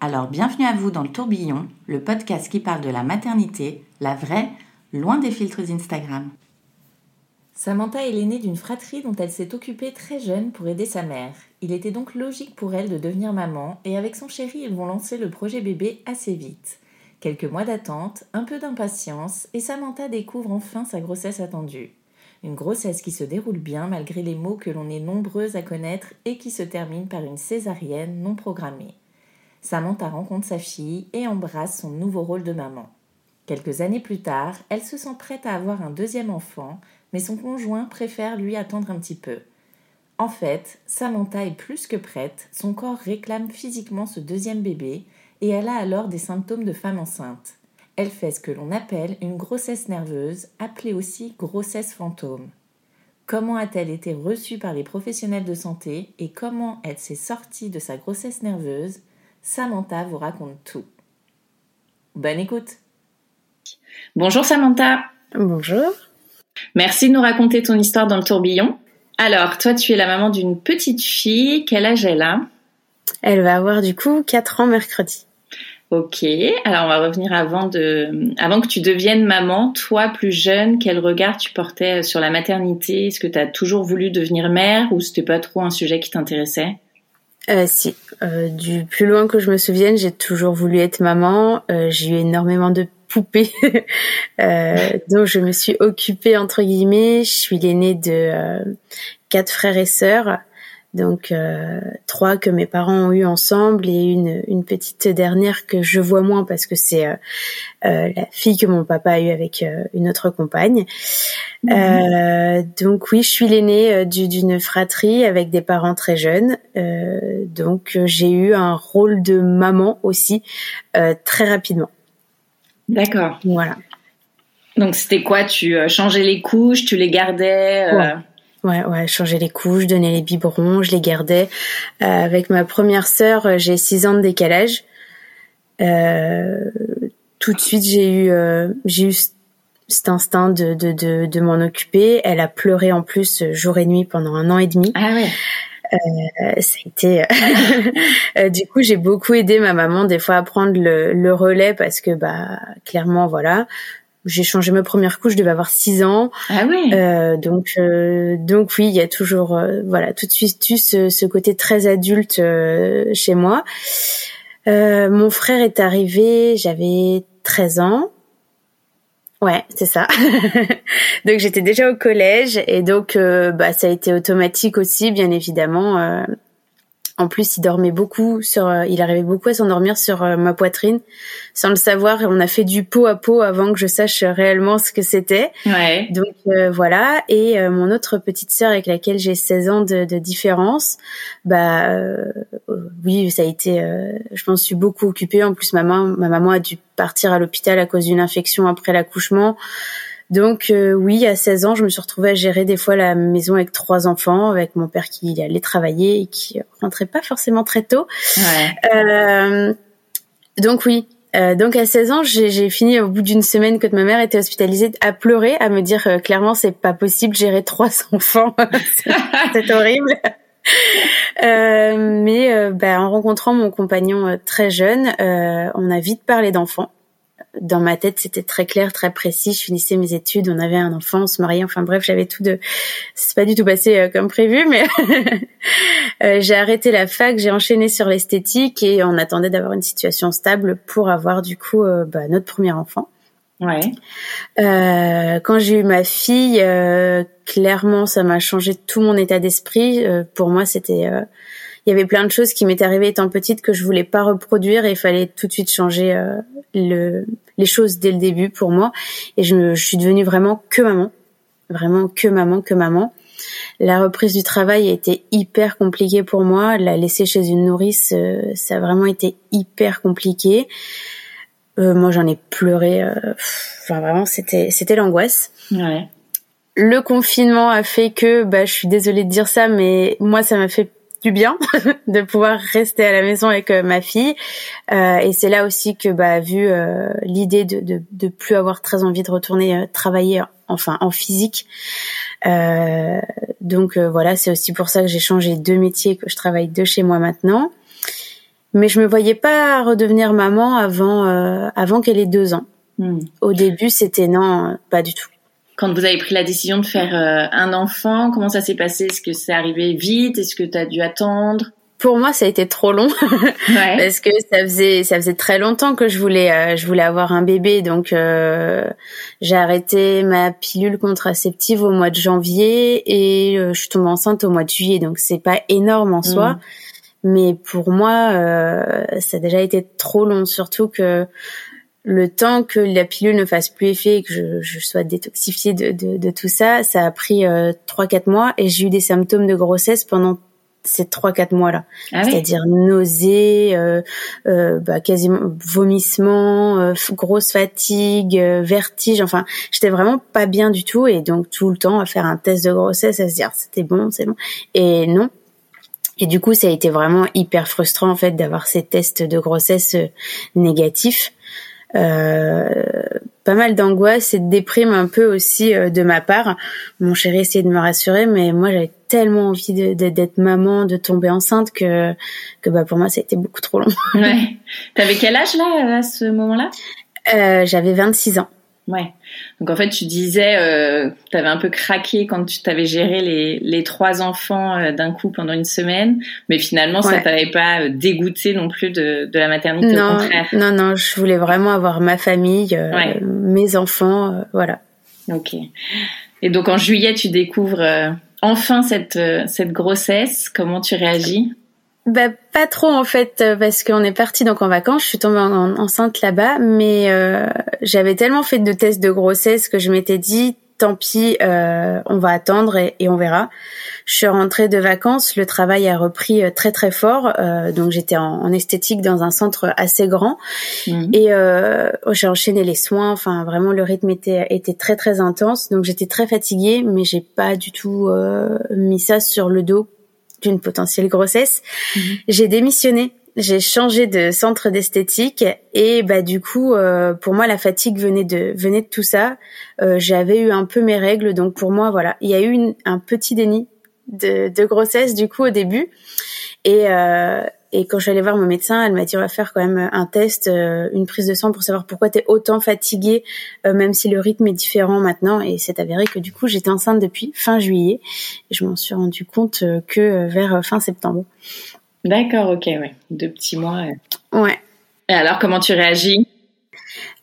Alors bienvenue à vous dans le tourbillon, le podcast qui parle de la maternité, la vraie, loin des filtres Instagram. Samantha est l'aînée d'une fratrie dont elle s'est occupée très jeune pour aider sa mère. Il était donc logique pour elle de devenir maman et avec son chéri ils vont lancer le projet bébé assez vite. Quelques mois d'attente, un peu d'impatience, et Samantha découvre enfin sa grossesse attendue. Une grossesse qui se déroule bien malgré les maux que l'on est nombreuses à connaître et qui se termine par une césarienne non programmée. Samantha rencontre sa fille et embrasse son nouveau rôle de maman. Quelques années plus tard, elle se sent prête à avoir un deuxième enfant, mais son conjoint préfère lui attendre un petit peu. En fait, Samantha est plus que prête, son corps réclame physiquement ce deuxième bébé, et elle a alors des symptômes de femme enceinte. Elle fait ce que l'on appelle une grossesse nerveuse, appelée aussi grossesse fantôme. Comment a-t-elle été reçue par les professionnels de santé et comment elle s'est sortie de sa grossesse nerveuse Samantha vous raconte tout. Bonne écoute. Bonjour Samantha. Bonjour. Merci de nous raconter ton histoire dans le tourbillon. Alors, toi, tu es la maman d'une petite fille. Quel âge elle a? Elle va avoir du coup 4 ans mercredi. Ok, alors on va revenir avant de, avant que tu deviennes maman. Toi, plus jeune, quel regard tu portais sur la maternité? Est-ce que tu as toujours voulu devenir mère ou c'était pas trop un sujet qui t'intéressait? Euh, Si, euh, du plus loin que je me souvienne, j'ai toujours voulu être maman. Euh, j'ai eu énormément de poupées dont je me suis occupée entre guillemets. Je suis l'aînée de quatre frères et sœurs donc euh, trois que mes parents ont eu ensemble et une, une petite dernière que je vois moins parce que c'est euh, euh, la fille que mon papa a eue avec euh, une autre compagne. Euh, donc oui, je suis l'aînée d'une fratrie avec des parents très jeunes. donc j'ai eu un rôle de maman aussi très rapidement. D'accord. Voilà. Donc c'était quoi? Tu changeais les couches, tu les gardais ouais. Ouais, ouais, changer les couches, donner les biberons, je les gardais. Euh, avec ma première sœur, euh, j'ai six ans de décalage. Euh, tout de suite, j'ai eu, euh, j'ai eu cet instinct de, de, de, de m'en occuper. Elle a pleuré en plus jour et nuit pendant un an et demi. Ah ouais. Euh, ça a été du coup j'ai beaucoup aidé ma maman des fois à prendre le, le relais parce que bah clairement voilà j'ai changé ma première couche, je devais avoir 6 ans. Ah oui. Euh, donc euh, donc oui, il y a toujours euh, voilà tout de suite ce, ce côté très adulte euh, chez moi. Euh, mon frère est arrivé, j'avais 13 ans. Ouais, c'est ça. donc j'étais déjà au collège et donc bah ça a été automatique aussi bien évidemment en plus, il dormait beaucoup sur, euh, il arrivait beaucoup à s'endormir sur euh, ma poitrine, sans le savoir. Et on a fait du pot à pot avant que je sache réellement ce que c'était. Ouais. Donc euh, voilà. Et mon autre petite sœur avec laquelle j'ai 16 ans de, de différence, bah oui, ça a été. je m'en suis beaucoup occupée. En plus, ma maman, ma maman a dû partir à l'hôpital à cause d'une infection après l'accouchement. Donc euh, oui, à 16 ans, je me suis retrouvée à gérer des fois la maison avec trois enfants, avec mon père qui allait travailler et qui rentrait pas forcément très tôt. Ouais. Euh, donc oui. Euh, donc à 16 ans, j'ai fini au bout d'une semaine que ma mère était hospitalisée à pleurer, à me dire euh, clairement c'est pas possible gérer trois enfants, c'est horrible. Euh, mais bah, en rencontrant mon compagnon très jeune, on a vite parlé d'enfants. Dans ma tête, c'était très clair, très précis. Je finissais mes études, on avait un enfant, on se mariait. Enfin bref, j'avais tout de. C'est pas du tout passé euh, comme prévu, mais euh, j'ai arrêté la fac, j'ai enchaîné sur l'esthétique et on attendait d'avoir une situation stable pour avoir du coup bah, notre premier enfant. Ouais. Euh, quand j'ai eu ma fille, euh, clairement, ça m'a changé tout mon état d'esprit. Euh, pour moi, c'était, euh, il y avait plein de choses qui m'étaient arrivées étant petite que je voulais pas reproduire et il fallait tout de suite changer euh, le, les choses dès le début pour moi. Et je, je suis devenue vraiment que maman, vraiment que maman, que maman. La reprise du travail a été hyper compliquée pour moi. La laisser chez une nourrice, ça a vraiment été hyper compliqué. Euh, moi, j'en ai pleuré. Euh, enfin, vraiment, c'était c'était l'angoisse. Ouais. Le confinement a fait que, bah, je suis désolée de dire ça, mais moi, ça m'a fait du bien de pouvoir rester à la maison avec euh, ma fille. Euh, et c'est là aussi que, bah, vu euh, l'idée de, de, de plus avoir très envie de retourner travailler, enfin en physique. donc voilà, c'est aussi pour ça que j'ai changé deux métiers, que je travaille de chez moi maintenant mais je me voyais pas redevenir maman avant euh, avant qu'elle ait deux ans. Hmm. Au début, c'était non, pas du tout. Quand vous avez pris la décision de faire euh, un enfant, comment ça s'est passé? Est-ce que c'est arrivé vite? Est-ce que tu as dû attendre? Pour moi, ça a été trop long. Ouais. parce que ça faisait ça faisait très longtemps que je voulais euh, je voulais avoir un bébé, donc j'ai arrêté ma pilule contraceptive au mois de janvier et je suis tombée enceinte au mois de juillet, donc c'est pas énorme en soi. Hmm. Mais pour moi, euh, ça a déjà été trop long, surtout que le temps que la pilule ne fasse plus effet et que je, je sois détoxifiée de, de, de, tout ça, ça a pris euh, trois 4 quatre mois et j'ai eu des symptômes de grossesse pendant ces trois quatre mois là, ah c'est-à-dire nausées, euh, euh, bah, quasiment vomissement, euh, grosse fatigue, euh, vertige. Enfin, j'étais vraiment pas bien du tout et donc tout le temps à faire un test de grossesse, à se dire c'était bon, c'est bon. Et non, et du coup, ça a été vraiment hyper frustrant en fait d'avoir ces tests de grossesse euh, négatifs. Euh, pas mal d'angoisse et de déprime un peu aussi euh, de ma part. Mon chéri essayait de me rassurer, mais moi j'avais tellement envie d'être maman, de tomber enceinte que que bah pour moi ça a été beaucoup trop long. ouais. T'avais quel âge là à ce moment-là? Euh, J'avais 26 ans. Ouais. Donc en fait, tu disais, euh, tu avais un peu craqué quand tu t'avais géré les, les trois enfants euh, d'un coup pendant une semaine, mais finalement, ça t'avait pas euh, dégoûté non plus de, de la maternité, non, au contraire. Non, non, je voulais vraiment avoir ma famille, euh, mes enfants, voilà. Ok. Et donc en juillet, tu découvres enfin cette, cette grossesse. Comment tu réagis? Bah pas trop en fait euh, parce qu'on est parti donc en vacances. Je suis tombée enceinte là-bas, mais euh, j'avais tellement fait de tests de grossesse que je m'étais dit tant pis, euh, on va attendre et, on verra. Je suis rentrée de vacances, le travail a repris euh, très très fort, donc j'étais en, esthétique dans un centre assez grand mmh. et j'ai enchaîné les soins. Enfin vraiment le rythme était était très très intense, donc j'étais très fatiguée, mais j'ai pas du tout mis ça sur le dos d'une potentielle grossesse. Mhm. J'ai démissionné. J'ai changé de centre d'esthétique et bah du coup euh, pour moi la fatigue venait de venait de tout ça. Euh, j'avais eu un peu mes règles donc pour moi voilà il y a eu un petit déni de, de, grossesse du coup au début et euh, et quand je suis allée voir mon médecin, elle m'a dit on va faire quand même un test, euh, une prise de sang pour savoir pourquoi tu es autant fatiguée, euh, même si le rythme est différent maintenant. Et c'est avéré que du coup j'étais enceinte depuis fin juillet. Et je m'en suis rendu compte euh, que vers fin septembre. D'accord, ok, ouais, deux petits mois. Ouais. Et alors comment tu réagis?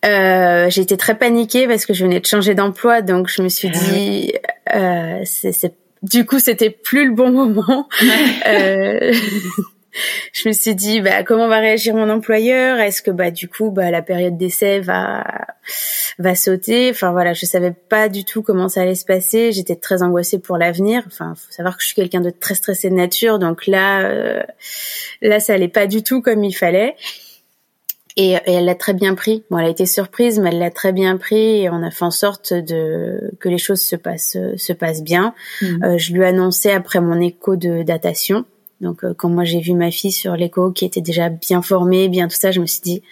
Euh, j'ai été très paniquée parce que je venais de changer d'emploi, donc je me suis ah dit, euh, c'est, du coup, c'était plus le bon moment. euh, je me suis dit bah comment va réagir mon employeur? Est-ce que bah du coup bah la période d'essai va va sauter? Enfin voilà, je savais pas du tout comment ça allait se passer. J'étais très angoissée pour l'avenir. Enfin, faut savoir que je suis quelqu'un de très stressé de nature, donc là euh, là ça allait pas du tout comme il fallait. Et, elle l'a très bien pris. Bon, elle a été surprise, mais elle l'a très bien pris et on a fait en sorte de que les choses se passent se passent bien. Mmh. Euh, je lui ai annoncé après mon écho de datation donc euh, quand moi j'ai vu ma fille sur l'écho qui était déjà bien formée, bien tout ça, je me suis dit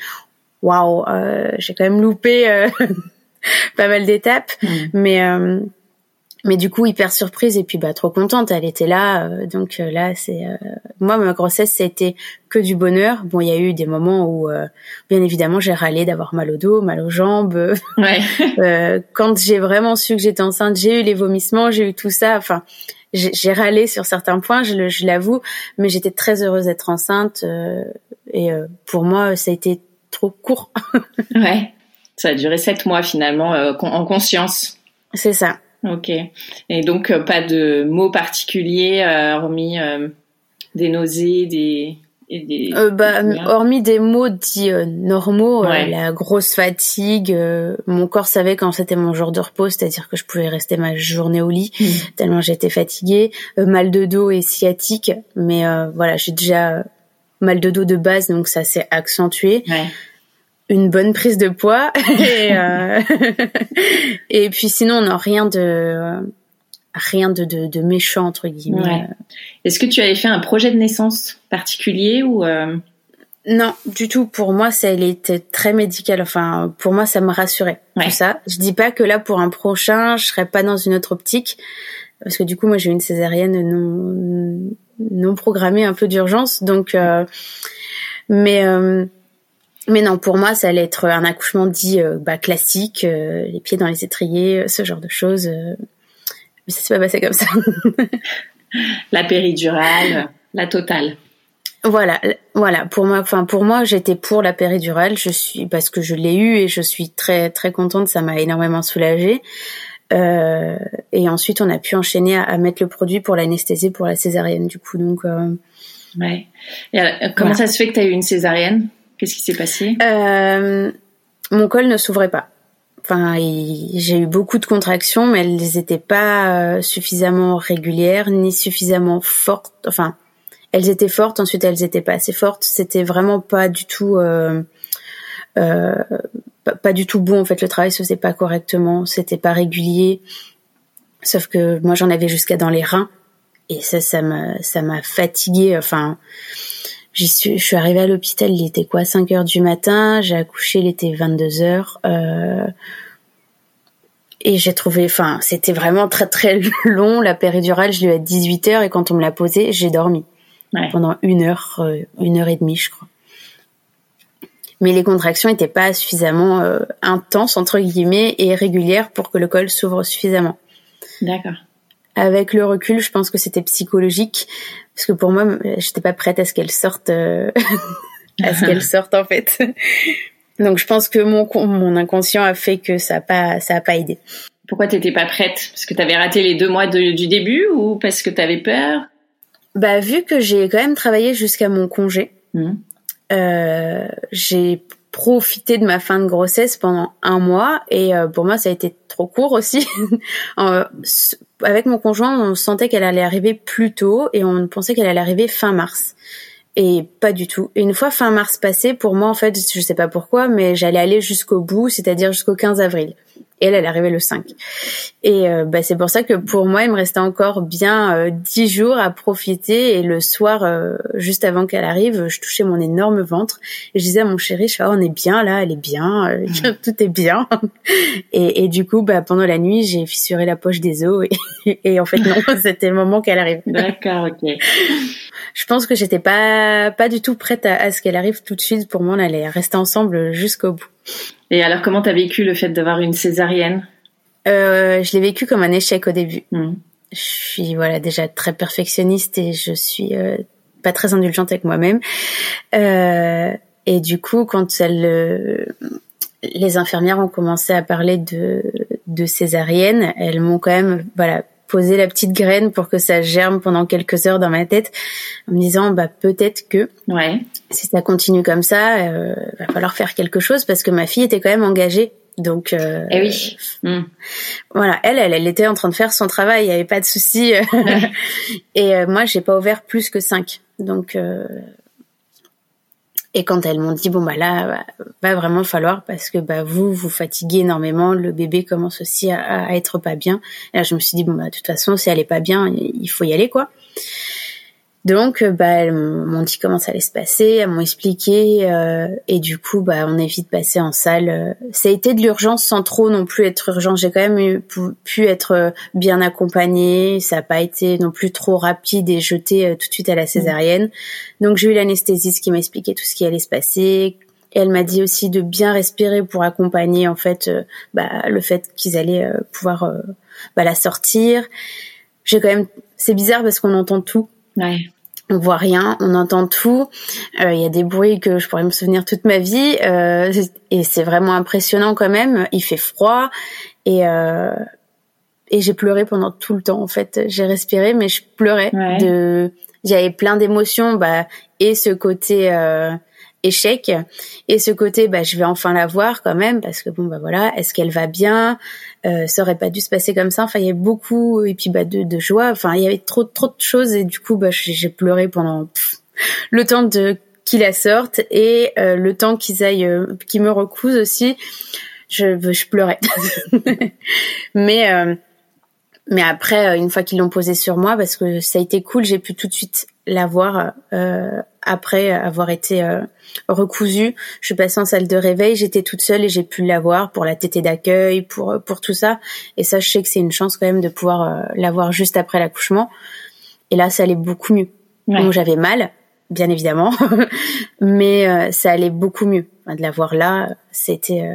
waouh, euh, j'ai quand même loupé euh, pas mal d'étapes, mm. mais mais du coup hyper surprise. Et puis bah trop contente elle était là euh, donc euh, là c'est euh, moi ma grossesse c'était que du bonheur. Bon il y a eu des moments où bien évidemment j'ai râlé d'avoir mal au dos mal aux jambes. Ouais. quand j'ai vraiment su que j'étais enceinte j'ai eu les vomissements j'ai eu tout ça. Enfin j'ai râlé sur certains points je l'avoue mais j'étais très heureuse d'être enceinte et pour moi ça a été trop court. Ouais. Ça a duré sept mois finalement en conscience. C'est ça. Ok. Et donc, euh, pas de mots particuliers, euh, hormis euh, des nausées, des... des... Bah, hormis des mots dits normaux, la grosse fatigue, mon corps savait quand c'était mon jour de repos, c'est-à-dire que je pouvais rester ma journée au lit mmh. tellement j'étais fatiguée, mal de dos et sciatique, mais voilà, j'ai déjà mal de dos de base, donc ça s'est accentué. Ouais. Une bonne prise de poids. Et, euh, et puis sinon on n'a rien de rien de, de, méchant entre guillemets. Est-ce que tu avais fait un projet de naissance particulier ou euh? Non, du tout. Pour moi, ça elle était très médical. Enfin, pour moi, ça me rassurait tout ça. Je dis pas que là pour un prochain, je serais pas dans une autre optique parce que du coup, moi, j'ai eu une césarienne non non programmée, un peu d'urgence. Donc, euh, mais mais non, pour moi, ça allait être un accouchement dit euh, bah, classique, euh, les pieds dans les étriers, euh, ce genre de choses. Mais ça s'est pas passé comme ça. la péridurale, la totale. Voilà, voilà. Pour moi, enfin pour moi, j'étais pour la péridurale. Je suis parce que je l'ai eu et je suis très très contente. Ça m'a énormément soulagée. et ensuite, on a pu enchaîner à, mettre le produit pour l'anesthésie pour la césarienne. Du coup, donc. ouais. Et comment ça se fait que tu as eu une césarienne? Qu'est-ce qui s'est passé? Euh, Mon col ne s'ouvrait pas. Enfin, j'ai eu beaucoup de contractions, mais elles n'étaient pas euh, suffisamment régulières ni suffisamment fortes. Enfin, elles étaient fortes, ensuite elles n'étaient pas assez fortes. C'était vraiment pas du tout, euh, euh, pas, du tout bon. En fait, le travail se faisait pas correctement, c'était pas régulier. Sauf que moi, j'en avais jusqu'à dans les reins, et ça, ça m'a, ça m'a fatiguée. Enfin, suis, je suis arrivée à l'hôpital, il était quoi 5 heures du matin, j'ai accouché, il était 22 heures. Euh, et j'ai trouvé, enfin, c'était vraiment très très long. La péridurale, je l'ai eu à 18 heures et quand on me l'a posée, j'ai dormi pendant une heure, euh, une heure et demie, je crois. Mais les contractions n'étaient pas suffisamment euh, intenses entre guillemets et régulières pour que le col s'ouvre suffisamment. D'accord. Avec le recul, je pense que c'était psychologique parce que pour moi, j'étais pas prête à ce qu'elle sorte, euh, à ce qu'elle sorte en fait. Donc je pense que mon mon inconscient a fait que ça a pas ça a pas aidé. Pourquoi t'étais pas prête? Parce que t'avais raté les deux mois du début ou parce que t'avais peur? Bah vu que j'ai quand même travaillé jusqu'à mon congé, mmh. euh, j'ai profité de ma fin de grossesse pendant un mois et euh, pour moi ça a été trop court aussi. avec mon conjoint, on sentait qu'elle allait arriver plus tôt et on pensait qu'elle allait arriver fin mars. Et pas du tout. Une fois fin mars passé, pour moi, en fait, je sais pas pourquoi, mais j'allais aller jusqu'au bout, c'est-à-dire jusqu'au 15 avril. Et elle, elle arrivait le 5. Et euh, bah, c'est pour ça que pour moi, il me restait encore bien euh, dix jours à profiter. Et le soir, euh, juste avant qu'elle arrive, je touchais mon énorme ventre. Et je disais à mon chéri, je fais, oh, on est bien là, elle est bien, tout est bien. Et, et, du coup, bah, pendant la nuit, j'ai fissuré la poche des os. Et, et en fait, non, c'était le moment qu'elle arrive. D'accord, ok. Je pense que j'étais pas pas du tout prête à, à ce qu'elle arrive tout de suite. Pour moi, on allait rester ensemble jusqu'au bout. Et alors, comment t'as vécu le fait d'avoir une césarienne? Euh, Je l'ai vécu comme un échec au début. Hmm. Je suis voilà déjà très perfectionniste et je suis euh, pas très indulgente avec moi-même. Euh, et du coup, quand elle, les infirmières ont commencé à parler de, de césarienne, elles m'ont quand même voilà poser la petite graine pour que ça germe pendant quelques heures dans ma tête en me disant bah peut-être que ouais. si ça continue comme ça euh, va falloir faire quelque chose parce que ma fille était quand même engagée. Donc euh, eh oui. hmm. voilà. Elle, elle elle était en train de faire son travail. Il y avait pas de souci. Et euh, moi j'ai pas ouvert plus que cinq. Donc euh, et quand elles m'ont dit bon bah là va vraiment falloir parce que bah vous vous fatiguez énormément, le bébé commence aussi à, être pas bien. Là je me suis dit bon bah de toute façon si elle est pas bien il faut y aller quoi. Donc, euh, bah, elles m'ont dit comment ça allait se passer, elles m'ont expliqué, euh, et du coup, bah, on est vite passé en salle. Euh. Ça a été de l'urgence sans trop non plus être urgent. J'ai quand même pu, être bien accompagnée. Ça n'a pas été non plus trop rapide et jeté tout de suite à la césarienne. Donc, j'ai eu l'anesthésiste qui m'a expliqué tout ce qui allait se passer. Et elle m'a dit aussi de bien respirer pour accompagner en fait bah, le fait qu'ils allaient pouvoir bah, la sortir. J'ai quand même, c'est bizarre parce qu'on entend tout. Ouais on voit rien, on entend tout. Euh, il y a des bruits que je pourrais me souvenir toute ma vie euh, et c'est vraiment impressionnant quand même. Il fait froid et euh, et j'ai pleuré pendant tout le temps en fait. J'ai respiré mais je pleurais de j'avais plein d'émotions bah et ce côté échec et ce côté bah je vais enfin la voir quand même parce que bon bah voilà est-ce qu'elle va bien? Euh, ça aurait pas dû se passer comme ça. Enfin il y avait beaucoup et puis bah de, de joie. Enfin il y avait trop trop de choses. Et du coup bah j'ai pleuré pendant le temps de qu'ils la sortent et euh, le temps qu'ils aillent euh, qu'ils me recousent aussi. Je je pleurais. Mais euh, mais après une fois qu'ils l'ont posé sur moi parce que ça a été cool j'ai pu tout de suite la voir euh, après avoir été euh, recousue. Je suis passée en salle de réveil, j'étais toute seule et j'ai pu la voir pour la tétée d'accueil, pour pour tout ça. Et ça, je sais que c'est une chance quand même de pouvoir euh, la voir juste après l'accouchement. Et là, ça allait beaucoup mieux. Donc j'avais mal, bien évidemment, mais euh, ça allait beaucoup mieux. de la voir là, c'était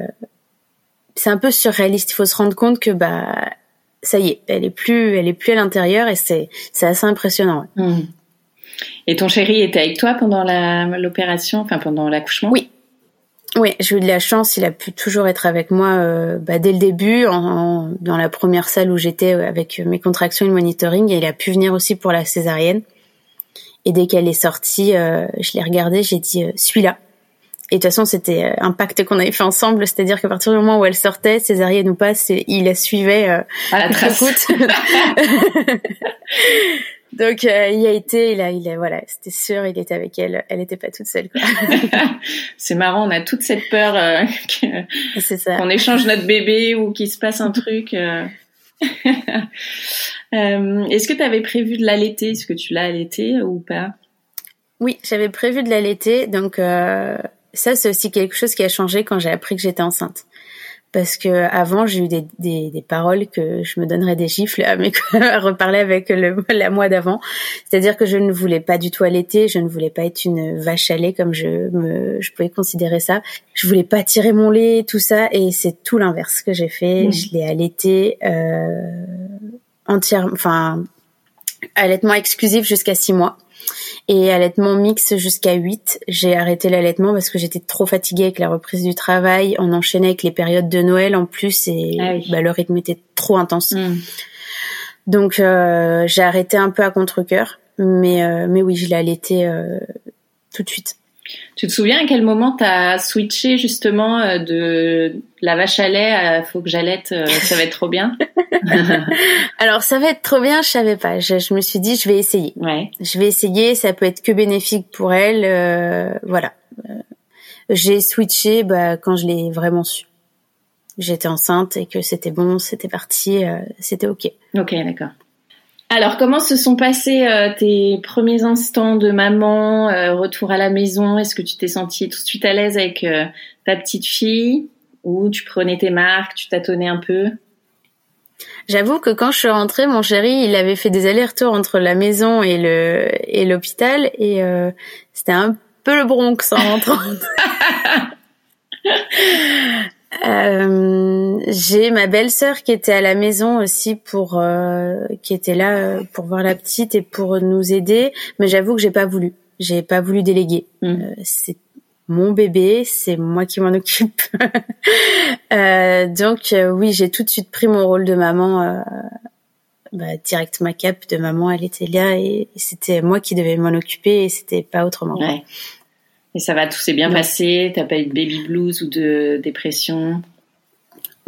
c'est un peu surréaliste. Il faut se rendre compte que bah ça y est, elle est plus, elle est plus à l'intérieur et c'est c'est assez impressionnant. Mmh. Et ton chéri était avec toi pendant l'opération, enfin pendant l'accouchement? Oui. Oui, j'ai eu de la chance, il a pu toujours être avec moi euh, bah, dès le début, en, dans la première salle où j'étais euh, avec mes contractions et le monitoring, et il a pu venir aussi pour la césarienne. Et dès qu'elle est sortie, euh, je l'ai regardée, j'ai dit suis-là. Et de toute façon, c'était un pacte qu'on avait fait ensemble, c'est-à-dire qu'à partir du moment où elle sortait, césarienne ou pas, il la suivait à la trace. Donc euh, il y a été, il a, il a, voilà, c'était sûr, il était avec elle, elle n'était pas toute seule. c'est marrant, on a toute cette peur euh, qu'on échange notre bébé ou qu'il se passe un truc. Euh. Est-ce que tu avais prévu de l'allaiter? Est-ce que tu l'as allaité ou pas? Oui, j'avais prévu de l'allaiter, donc ça c'est aussi quelque chose qui a changé quand j'ai appris que j'étais enceinte parce que avant j'ai eu des, des, des, paroles que je me donnerais des gifles à, mes, à reparler avec le, la mois d'avant. C'est-à-dire que je ne voulais pas du tout allaiter, je ne voulais pas être une vache à lait comme je me, je pouvais considérer ça. Je voulais pas tirer mon lait, tout ça, et c'est tout l'inverse que j'ai fait. Mmh. Je l'ai allaité euh, entièrement, enfin allaitement exclusif jusqu'à six mois et allaitement mix jusqu'à 8. J'ai arrêté l'allaitement parce que j'étais trop fatiguée avec la reprise du travail. On enchaînait avec les périodes de Noël en plus et ah bah, le rythme était trop intense. Hmm. Donc euh, j'ai arrêté un peu à contre-cœur, mais euh, mais oui, je l'ai allaité euh, tout de suite. Tu te souviens à quel moment tu as switché justement euh, de la vache à lait à faut que j'allaite, euh, ça va être trop bien? Alors ça va être trop bien, je savais pas. Je, me suis dit je vais essayer. Ouais. Je vais essayer, ça peut être que bénéfique pour elle. Euh, voilà. J'ai switché bah, quand je l'ai vraiment su. J'étais enceinte et que c'était bon, c'était parti, c'était ok. Ok, d'accord. Alors, comment se sont passés euh, tes premiers instants de maman, euh, retour à la maison? Est-ce que tu t'es sentie tout de suite à l'aise avec euh, ta petite fille? Ou tu prenais tes marques, tu tâtonnais un peu? J'avoue que quand je suis rentrée, mon chéri, il avait fait des allers-retours entre la maison et le et l'hôpital et c'était un peu le Bronx en rentrant. Euh, j'ai ma belle-sœur qui était à la maison aussi pour euh, qui était là euh, pour voir la petite et pour nous aider, mais j'avoue que j'ai pas voulu. J'ai pas voulu déléguer. Mm. c'est mon bébé, c'est moi qui m'en occupe. donc oui, j'ai tout de suite pris mon rôle de maman. Bah, direct ma cape de maman, elle était là et c'était moi qui devais m'en occuper et c'était pas autrement. Ouais. Et ça va, tout s'est bien passé? T'as pas eu de baby blues ou de dépression?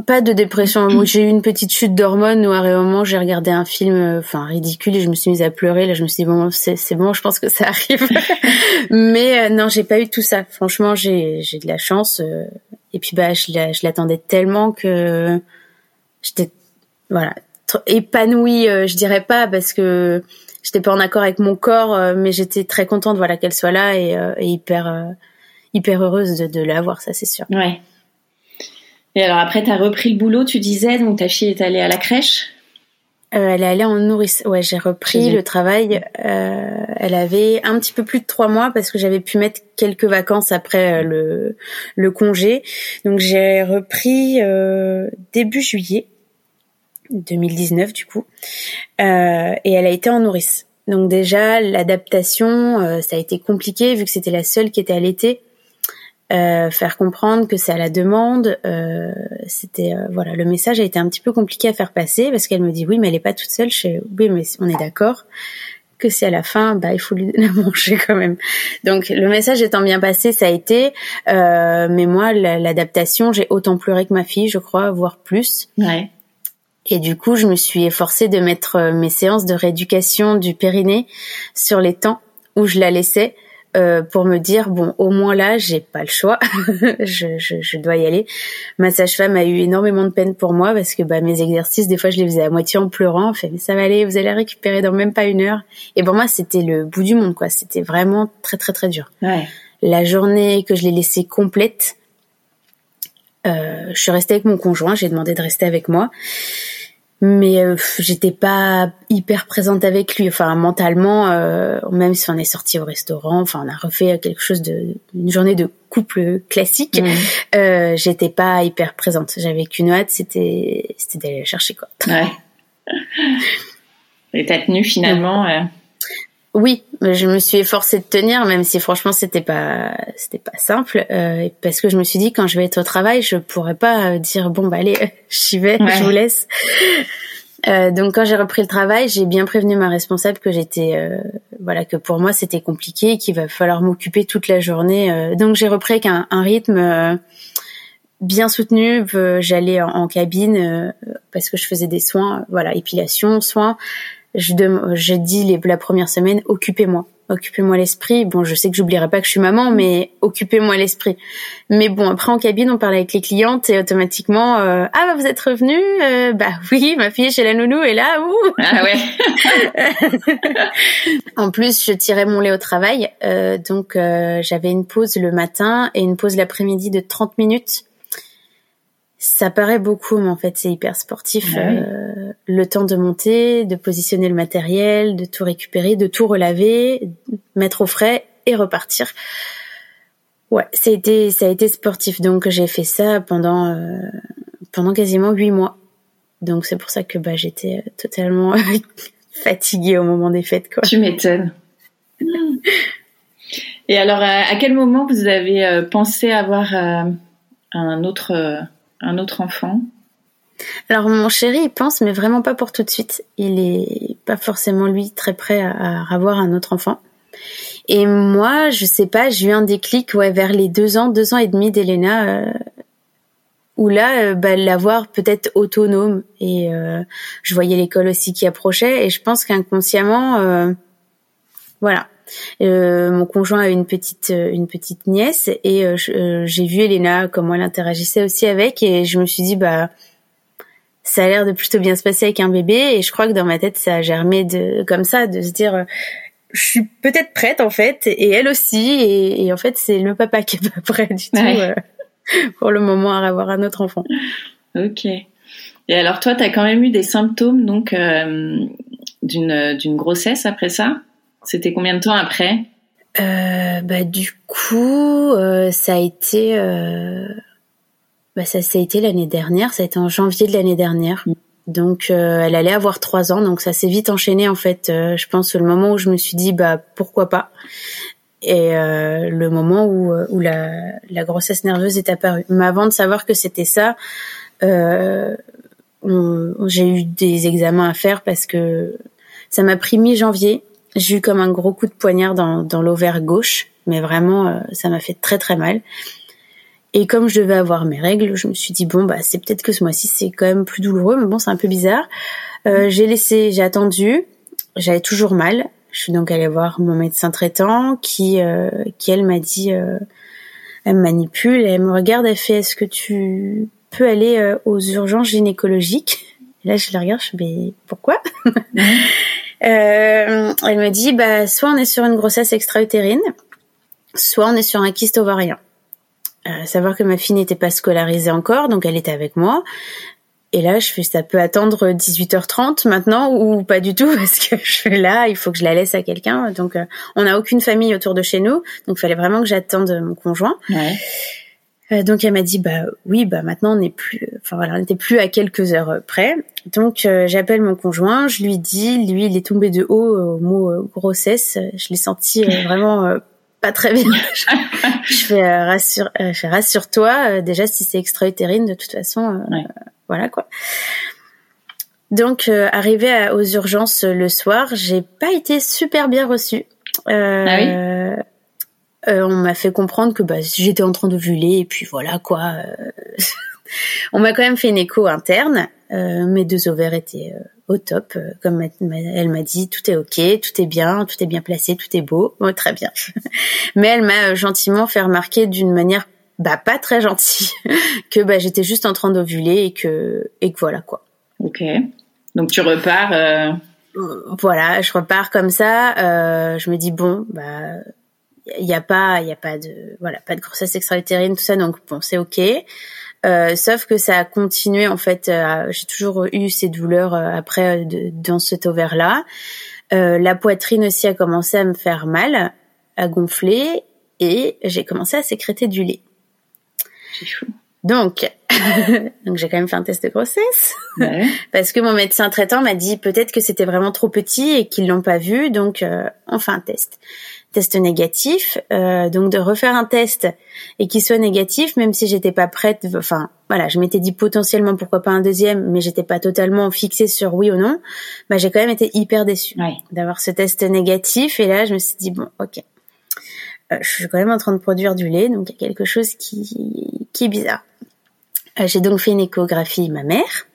Pas de dépression. j'ai eu une petite chute d'hormones où à un moment j'ai regardé un film, euh, enfin ridicule, et je me suis mise à pleurer. Là, je me suis dit bon, c'est bon, je pense que ça arrive. Mais euh, non, j'ai pas eu tout ça. Franchement, j'ai j'ai de la chance. Euh, et puis bah, je l'attendais tellement que j'étais voilà épanouie, je dirais pas parce que j'étais pas en accord avec mon corps, mais j'étais très contente voilà qu'elle soit là et, et hyper hyper heureuse de, de l'avoir, ça c'est sûr. Ouais. Et alors après, tu as repris le boulot, tu disais, donc ta fille est allée à la crèche? Euh, Elle est allée en nourrice. Ouais, j'ai repris le travail. Euh, elle avait un petit peu plus de trois mois parce que j'avais pu mettre quelques vacances après euh, le, le congé. Donc j'ai repris euh, début juillet 2019 du coup. Euh, et elle a été en nourrice. Donc déjà, l'adaptation, ça a été compliqué vu que c'était la seule qui était l'été. Euh, faire comprendre que c'est à la demande. Euh, c'était euh, voilà, le message a été un petit peu compliqué à faire passer parce qu'elle me dit oui, mais elle est pas toute seule. Chez oui, mais on est d'accord que si à la fin, bah il faut lui la manger quand même. Donc le message étant bien passé, ça a été. mais moi, l'adaptation, j'ai autant pleuré que ma fille, je crois, voire plus. Ouais. Et du coup, je me suis efforcée de mettre mes séances de rééducation du périnée sur les temps où je la laissais euh, pour me dire bon au moins là j'ai pas le choix. Je, je, je, dois y aller. Ma sage-femme a eu énormément de peine pour moi parce que bah mes exercices des fois je les faisais à moitié en pleurant. Fait mais ça va aller vous allez récupérer dans même pas une heure. Et pour moi c'était le bout du monde quoi. C'était vraiment très très très dur. Ouais. la journée que je l'ai laissée complète euh, je suis restée avec mon conjoint j'ai demandé de rester avec moi. Mais euh, j'étais pas hyper présente avec lui. Enfin mentalement euh, même si on est sorti au restaurant enfin on a refait quelque chose de une journée de couple classique mmh. euh, j'étais pas hyper présente. J'avais qu'une hâte c'était c'était d'aller la chercher quoi. Ouais. Et t'as tenu finalement euh, oui, je me suis efforcée de tenir, même si franchement c'était pas c'était pas simple, euh, parce que je me suis dit quand je vais être au travail, je pourrais pas dire bon bah allez, j'y vais, je vous laisse. Euh, donc quand j'ai repris le travail, j'ai bien prévenu ma responsable que j'étais euh, voilà que pour moi c'était compliqué, qu'il va falloir m'occuper toute la journée. Euh. donc j'ai repris avec un, un rythme euh, bien soutenu. J'allais en, en cabine parce que je faisais des soins, voilà épilation, soins je, je dis les, la première semaine, occupez-moi, occupez-moi l'esprit. Bon, je sais que j'oublierai pas que je suis maman, mais occupez-moi l'esprit. Mais bon, après en cabine, on parlait avec les clientes et automatiquement, euh, ah bah vous êtes revenu euh, Bah oui, ma fille est chez la nounou et là, ouh Ah ouais. en plus, je tirais mon lait au travail, euh, donc euh, j'avais une pause le matin et une pause l'après-midi de 30 minutes ça paraît beaucoup, mais en fait, c'est hyper sportif. Euh, le temps de monter, de positionner le matériel, de tout récupérer, de tout relaver, mettre au frais et repartir. Ouais, ça a été, ça a été sportif. Donc, j'ai fait ça pendant, euh, pendant quasiment huit mois. Donc, c'est pour ça que bah, j'étais totalement fatiguée au moment des fêtes. Quoi. Tu m'étonnes. Et alors, à quel moment vous avez euh, pensé avoir un autre un autre enfant alors mon chéri, il pense, mais vraiment pas pour tout de suite. Il est pas forcément lui très prêt à, avoir un autre enfant. Et moi, je sais pas, j'ai eu un déclic ouais vers les deux ans, deux ans et demi d'Elena, euh, où là, euh, bah, l'avoir peut-être autonome. Et euh, je voyais l'école aussi qui approchait, et je pense qu'inconsciemment, euh, voilà, euh, mon conjoint a une petite euh, une petite nièce et euh, j'ai vu Elena comment elle interagissait aussi avec et je me suis dit bah ça a l'air de plutôt bien se passer avec un bébé et je crois que dans ma tête ça a germé de comme ça de se dire je suis peut-être prête en fait et elle aussi et, en fait c'est le papa qui est pas prêt du tout pour le moment à avoir un autre enfant. Ok. Et alors toi, tu as quand même eu des symptômes donc d'une d'une grossesse après ça? C'était combien de temps après? Euh, bah du coup euh, ça a été euh, bah ça, ça a été l'année dernière. Ça a été en janvier de l'année dernière. Donc euh, elle allait avoir trois ans. Donc ça s'est vite enchaîné en fait euh, je pense le moment où je me suis dit bah pourquoi pas? Et le moment où où la, la grossesse nerveuse est apparue. Mais avant de savoir que c'était ça j'ai eu des examens à faire parce que ça m'a pris mi-janvier j'ai eu comme un gros coup de poignard dans, dans l'ovaire gauche, mais vraiment, euh, ça m'a fait très très mal. Et comme je devais avoir mes règles, je me suis dit bon bah c'est peut-être que ce mois-ci c'est quand même plus douloureux, mais bon c'est un peu bizarre. Euh, j'ai laissé, j'ai attendu, j'avais toujours mal. Je suis donc allée voir mon médecin traitant qui euh, qui elle m'a dit, euh, elle me manipule, elle me regarde, elle fait est-ce que tu peux aller aux urgences gynécologiques? Et là, je la regarde, je suis, mais pourquoi? Euh, Elle me dit, bah, soit on est sur une grossesse extra-utérine, soit on est sur un kyste ovarien. Euh, savoir que ma fille n'était pas scolarisée encore, donc elle était avec moi. Et là, je fais, ça peut attendre 18h30 maintenant ou pas du tout parce que je suis là, il faut que je la laisse à quelqu'un. Donc, euh, on n'a aucune famille autour de chez nous, donc il fallait vraiment que j'attende mon conjoint. Ouais. Euh, donc elle m'a dit bah oui bah maintenant on n'est plus enfin voilà on n'était plus à quelques heures près. Donc euh, j'appelle mon conjoint je lui dis lui il est tombé de haut au mot grossesse. Je l'ai senti vraiment pas très bien. Je fais rassure je rassure-toi déjà si c'est extra-utérine de toute façon voilà quoi. Donc arrivé aux urgences le soir j'ai pas été super bien reçue. Ah oui? Euh, on m'a fait comprendre que bah, j'étais en train de d'ovuler et puis voilà quoi. Euh. on m'a quand même fait une écho interne. Euh, mes deux ovaires étaient au top. Comme elle m'a dit, tout est ok, tout est bien, tout est bien placé, tout est beau. très bien. Mais elle m'a gentiment fait remarquer d'une manière bah pas très gentille que bah j'étais juste en train d'ovuler et que et que voilà quoi. Ok. Donc tu repars. Voilà, je repars comme ça. je me dis bon bah il n'y a pas il y a pas de voilà pas de grossesse extra-utérine tout ça donc bon c'est ok. Euh, sauf que ça a continué en fait euh, j'ai toujours eu ces douleurs euh, après de, dans cet ovaire là la poitrine aussi a commencé à me faire mal à gonfler et j'ai commencé à sécréter du lait. Donc donc j'ai quand même fait un test de grossesse. Parce que mon médecin traitant m'a dit peut-être que c'était vraiment trop petit et qu'ils l'ont pas vu donc on fait un test test négatif, euh, donc de refaire un test et qu'il soit négatif, même si j'étais pas prête. Enfin, voilà, je m'étais dit potentiellement pourquoi pas un deuxième, mais j'étais pas totalement fixée sur oui ou non. Bah, j'ai quand même été hyper déçue d'avoir ce test négatif. Et là, je me suis dit bon, ok, euh, je suis quand même en train de produire du lait, donc il y a quelque chose qui qui est bizarre. Euh, j'ai donc fait une échographie ma mère.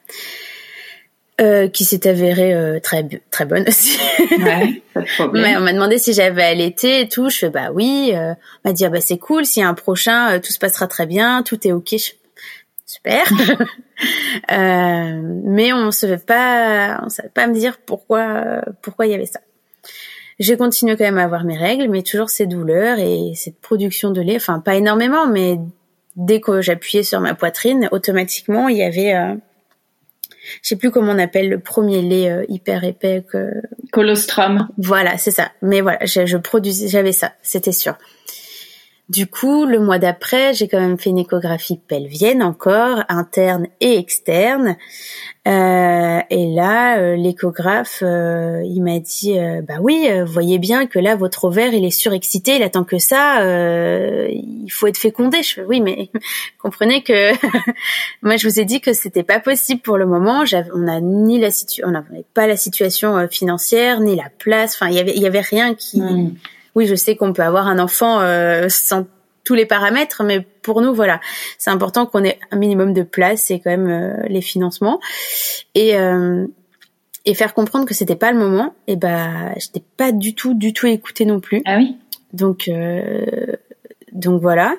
Euh, qui s'est avérée euh, très très bonne aussi. Ouais, pas de problème. Mais on m'a demandé si j'avais allaité et tout. Je fais bah oui. Euh, on m'a dit ah bah c'est cool. S'il y a un prochain, euh, tout se passera très bien, tout est ok. Super. mais on se fait pas, on savait pas me dire pourquoi pourquoi il y avait ça. J'ai continué quand même à avoir mes règles, mais toujours ces douleurs et cette production de lait. Enfin pas énormément, mais dès que j'appuyais sur ma poitrine, automatiquement il y avait je sais plus comment on appelle le premier lait euh, hyper épais que colostrum. Voilà, c'est ça. Mais voilà, je, je produisais, j'avais ça, c'était sûr. Du coup, le mois d'après, j'ai quand même fait une échographie pelvienne encore, interne et externe. Euh, et là, euh, l'échographe, euh, il m'a dit, bah oui, voyez bien que là, votre ovaire, il est surexcité, il attend que ça, il faut être fécondé. Je fais, oui, mais comprenez que moi, je vous ai dit que c'était pas possible pour le moment. On a ni la situation, on n'avait pas la situation financière, ni la place. Enfin, il y avait, il y avait rien qui. Hmm oui, je sais qu'on peut avoir un enfant euh, sans tous les paramètres, mais pour nous, voilà, c'est important qu'on ait un minimum de place et quand même euh, les financements et euh, et faire comprendre que c'était pas le moment. Et bah, j'étais pas du tout, du tout écoutée non plus. Ah oui. Donc donc voilà.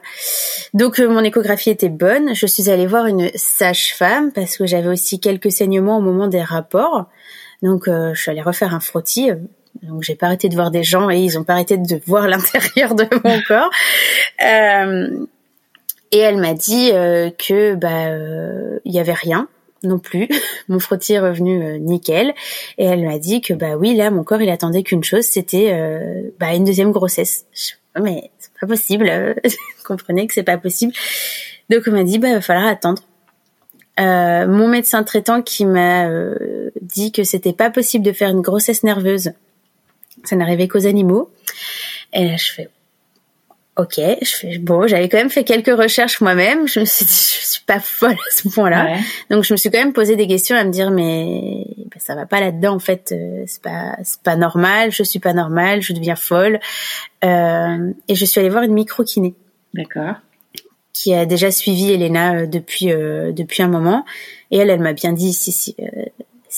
Donc mon échographie était bonne. Je suis allée voir une sage-femme parce que j'avais aussi quelques saignements au moment des rapports. Donc je suis allée refaire un frottis donc j'ai pas arrêté de voir des gens et ils ont pas arrêté de voir l'intérieur de mon corps. Euh, et elle m'a dit euh, que bah euh, il y avait rien non plus. mon frottis est revenu euh, nickel et elle m'a dit que bah oui là mon corps il attendait qu'une chose c'était euh, bah une deuxième grossesse. Je, mais c'est pas possible. comprenez que c'est pas possible. Donc on m'a dit bah il va falloir attendre. mon médecin traitant qui m'a dit que c'était pas possible de faire une grossesse nerveuse ça n'arrivait qu'aux animaux. Et là, je fais, ok, je fais, bon, j'avais quand même fait quelques recherches moi-même. Je me suis dit, je suis pas folle à ce point-là. Donc, je me suis quand même posé des questions à me dire, mais ben, ça va pas là-dedans, en fait. Euh, c'est pas, c'est pas normal. Je suis pas normale. Je deviens folle. Euh, et je suis allée voir une micro-kiné. D'accord. Qui a déjà suivi Elena euh, depuis, euh, depuis un moment. Et elle, elle m'a bien dit, si, si,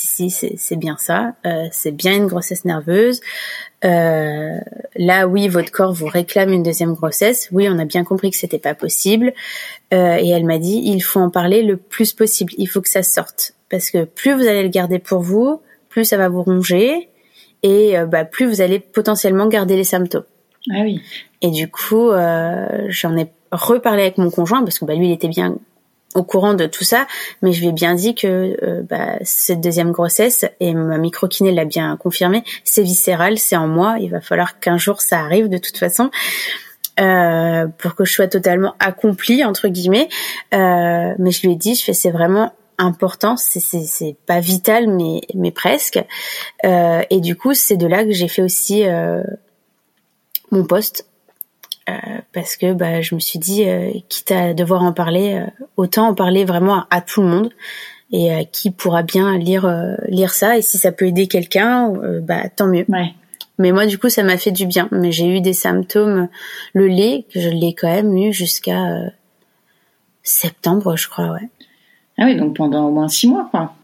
si, c'est bien ça, euh, c'est bien une grossesse nerveuse. Euh, là, oui, votre corps vous réclame une deuxième grossesse. Oui, on a bien compris que c'était pas possible. Euh, et elle m'a dit, il faut en parler le plus possible. Il faut que ça sorte. parce que plus vous allez le garder pour vous, plus ça va vous ronger et bah, plus vous allez potentiellement garder les symptômes. Ah oui. Et du coup, j'en ai reparlé avec mon conjoint parce que bah, lui, il était bien au courant de tout ça, mais je lui ai bien dit que euh, bah, cette deuxième grossesse, et ma micro-kiné l'a bien confirmé, c'est viscéral, c'est en moi, il va falloir qu'un jour ça arrive de toute façon. Euh, pour que je sois totalement accomplie entre guillemets euh, mais je lui ai dit je fais c'est vraiment important c'est c'est pas vital mais mais presque et du coup c'est de là que j'ai fait aussi mon poste euh, parce que bah, je me suis dit, euh, quitte à devoir en parler, euh, autant en parler vraiment à, tout le monde et qui pourra bien lire lire ça et si ça peut aider quelqu'un, bah tant mieux. Ouais. Mais moi du coup ça m'a fait du bien. Mais j'ai eu des symptômes, le lait, je l'ai quand même eu jusqu'à septembre, je crois, ouais. Ah oui, donc pendant au moins six mois, quoi.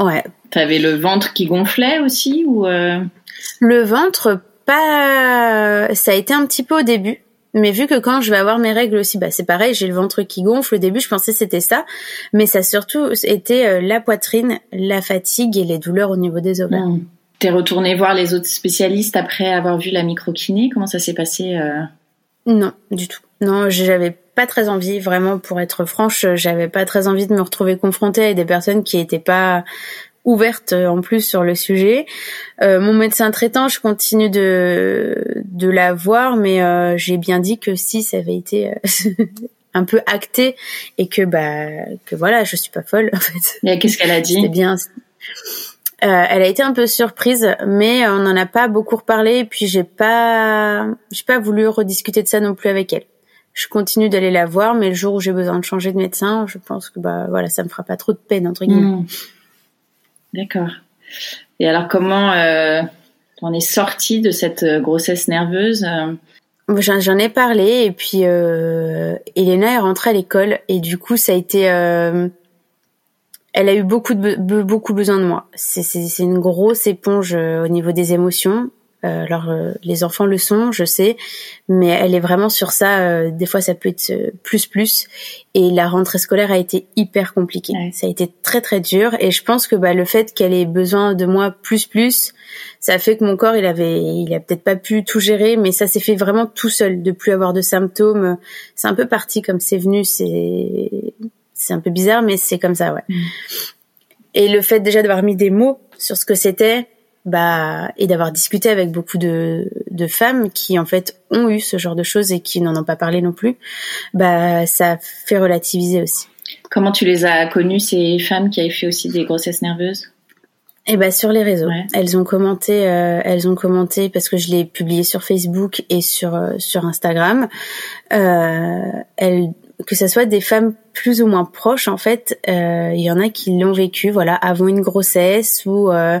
Ouais. T'avais le ventre qui gonflait aussi ou Le ventre, pas. Ça a été un petit peu au début. Mais vu que quand je vais avoir mes règles aussi, bah c'est pareil, j'ai le ventre qui gonfle. Au début, je pensais c'était ça, mais ça a surtout été euh, la poitrine, la fatigue et les douleurs au niveau des ovaires. Mmh. T'es retournée voir les autres spécialistes après avoir vu la microkiné Comment ça s'est passé euh? Non, du tout. Non, j'avais pas très envie, vraiment, pour être franche, j'avais pas très envie de me retrouver confrontée à des personnes qui étaient pas ouverte euh, en plus sur le sujet. Euh, mon médecin traitant, je continue de de la voir, mais euh, j'ai bien dit que si ça avait été un peu acté et que bah que voilà, je suis pas folle en fait. Et qu'est-ce qu'elle a dit? C'était bien. elle a été un peu surprise, mais on n'en a pas beaucoup reparlé. Et puis j'ai pas, j'ai pas voulu rediscuter de ça non plus avec elle. Je continue d'aller la voir, mais le jour où j'ai besoin de changer de médecin, je pense que bah voilà, ça me fera pas trop de peine entre guillemets. Mmh. D'accord. Et alors, comment euh, on est sorti de cette euh, grossesse nerveuse euh? J'en ai parlé et puis euh, Elena est rentrée à l'école et du coup ça a été, elle a eu beaucoup de beaucoup besoin de moi. C'est une grosse éponge au niveau des émotions. Euh, alors euh, les enfants le sont, je sais, mais elle est vraiment sur ça. Euh, des fois, ça peut être plus plus. Et la rentrée scolaire a été hyper compliquée. Ça a été très très dur. Et je pense que bah, le fait qu'elle ait besoin de moi plus plus, ça a fait que mon corps, il avait, il a peut-être pas pu tout gérer, mais ça s'est fait vraiment tout seul, de plus avoir de symptômes. C'est un peu parti comme c'est venu. C'est c'est un peu bizarre, mais c'est comme ça, ouais. Mm. Et le fait déjà d'avoir mis des mots sur ce que c'était, bah et d'avoir discuté avec beaucoup de, de femmes qui en fait ont eu ce genre de choses et qui n'en ont pas parlé non plus, bah ça fait relativiser aussi. Comment tu les as connues ces femmes qui avaient fait aussi des grossesses nerveuses? Eh ben sur les réseaux, elles ont commenté, euh, elles ont commenté parce que je l'ai publié sur Facebook et sur euh, sur Instagram. Euh, elles que ce soit des femmes plus ou moins proches en fait, euh, il y en a qui l'ont vécu voilà avant une grossesse ou euh,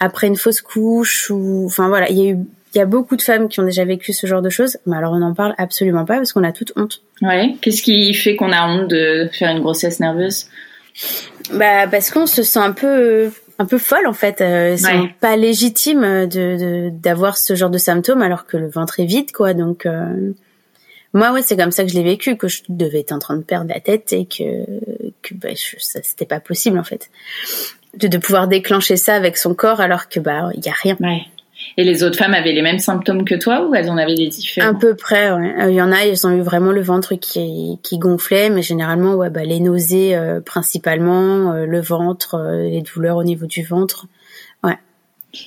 après une fausse couche ou enfin voilà, il y a eu il y a beaucoup de femmes qui ont déjà vécu ce genre de choses, mais alors on n'en parle absolument pas parce qu'on a toute honte. Ouais, qu'est-ce qui fait qu'on a honte de faire une grossesse nerveuse? Bah parce qu'on se sent un peu un peu folle en fait, euh, c'est pas légitime de d'avoir ce genre de symptômes alors que le ventre est vide quoi, donc euh, moi, ouais, c'est comme ça que je l'ai vécu, que je devais être en train de perdre la tête et que, que bah, ça, c'était pas possible en fait, de, de pouvoir déclencher ça avec son corps alors que bah il y a rien. Ouais. Et les autres femmes avaient les mêmes symptômes que toi ou elles en avaient des différents? À peu près, ouais. Euh, il y en a, elles ont eu vraiment le ventre qui, qui gonflait, mais généralement, ouais, bah, les nausées euh, principalement, euh, le ventre, les douleurs au niveau du ventre.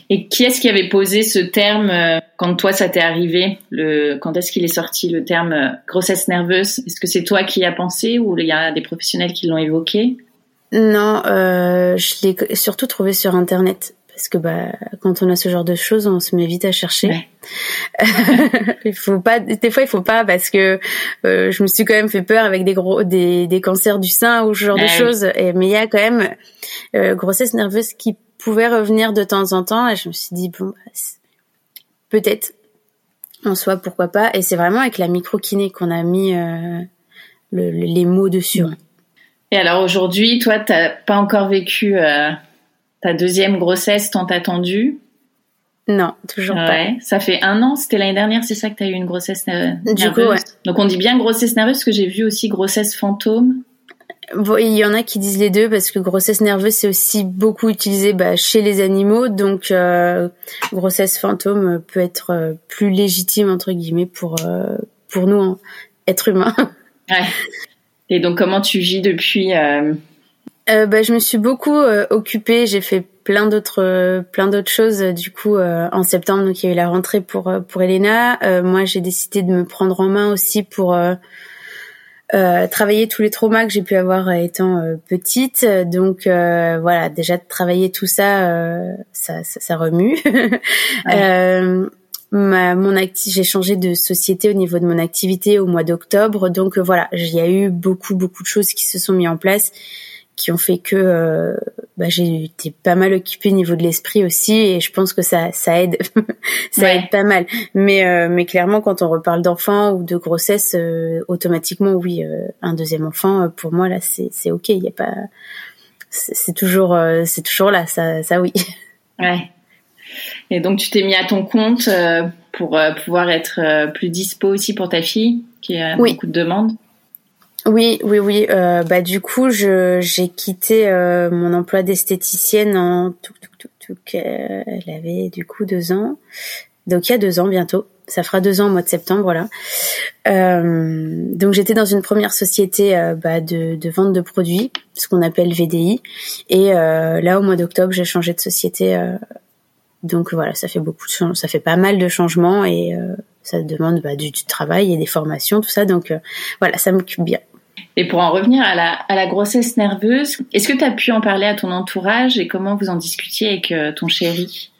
Et qui est-ce qui avait posé ce terme euh, quand toi ça t'est arrivé le, Quand est-ce qu'il est sorti le terme euh, grossesse nerveuse? Est-ce que c'est toi qui y as pensé ou il y a des professionnels qui l'ont évoqué? Non, euh, je l'ai surtout trouvé sur Internet parce que bah quand on a ce genre de choses, on se met vite à chercher. il faut pas, des fois il faut pas parce que euh, je me suis quand même fait peur avec des gros des, des cancers du sein ou ce genre de choses. Et, mais il y a quand même euh, grossesse nerveuse qui pouvait revenir de temps en temps et je me suis dit bon bah, peut-être en soi pourquoi pas et c'est vraiment avec la micro-kiné qu'on a mis euh, les mots dessus. Et alors aujourd'hui, toi, t'as pas encore vécu euh, ta deuxième grossesse tant attendue? Non, toujours pas. Ça fait un an, c'était l'année dernière, c'est ça que tu as eu une grossesse nerveuse. Du coup, ouais. Donc on dit bien grossesse nerveuse parce que j'ai vu aussi grossesse fantôme. Il y en a qui disent les deux parce que grossesse nerveuse c'est aussi beaucoup utilisé bah, chez les animaux, donc euh, grossesse fantôme peut être euh, plus légitime entre guillemets pour euh, pour nous hein, êtres humains. Ouais. Et donc comment tu vis depuis bah, je me suis beaucoup occupée, j'ai fait plein d'autres plein d'autres choses du coup en septembre donc il y a eu la rentrée pour pour Elena. moi j'ai décidé de me prendre en main aussi pour euh, travailler tous les traumas que j'ai pu avoir euh, étant euh, petite. Donc voilà, déjà de travailler tout ça, ça, ça, ça, remue. ma, mon acti j'ai changé de société au niveau de mon activité au mois d'octobre. Donc voilà, il y a eu beaucoup beaucoup de choses qui se sont mis en place qui ont fait que euh, bah, j'ai été pas mal occupée au niveau de l'esprit aussi et je pense que ça ça aide. Ça aide pas mal. Mais euh, mais clairement quand on reparle d'enfant ou de grossesse euh, automatiquement oui un deuxième enfant pour moi là c'est c'est ok. Il y a pas c'est toujours c'est toujours là. Ça ça oui. Ouais. Et donc tu t'es mis à ton compte pour pouvoir être plus dispo aussi pour ta fille qui a beaucoup de demandes? Oui, oui, oui. Euh, bah du coup, je j'ai quitté euh, mon emploi d'esthéticienne en tout, tout, tout, elle avait du coup deux ans, donc il y a deux ans bientôt. Ça fera deux ans au mois de septembre, là. Euh, donc j'étais dans une première société euh, bah, de, de vente de produits, ce qu'on appelle VDI, et euh, là au mois d'octobre j'ai changé de société. donc voilà, ça fait beaucoup de ça fait pas mal de changements et ça demande bah, du, du, travail et des formations, tout ça. Donc voilà, ça m'occupe bien. Et pour en revenir à la, grossesse nerveuse, est-ce que tu as pu en parler à ton entourage et comment vous en discutiez avec euh, ton chéri?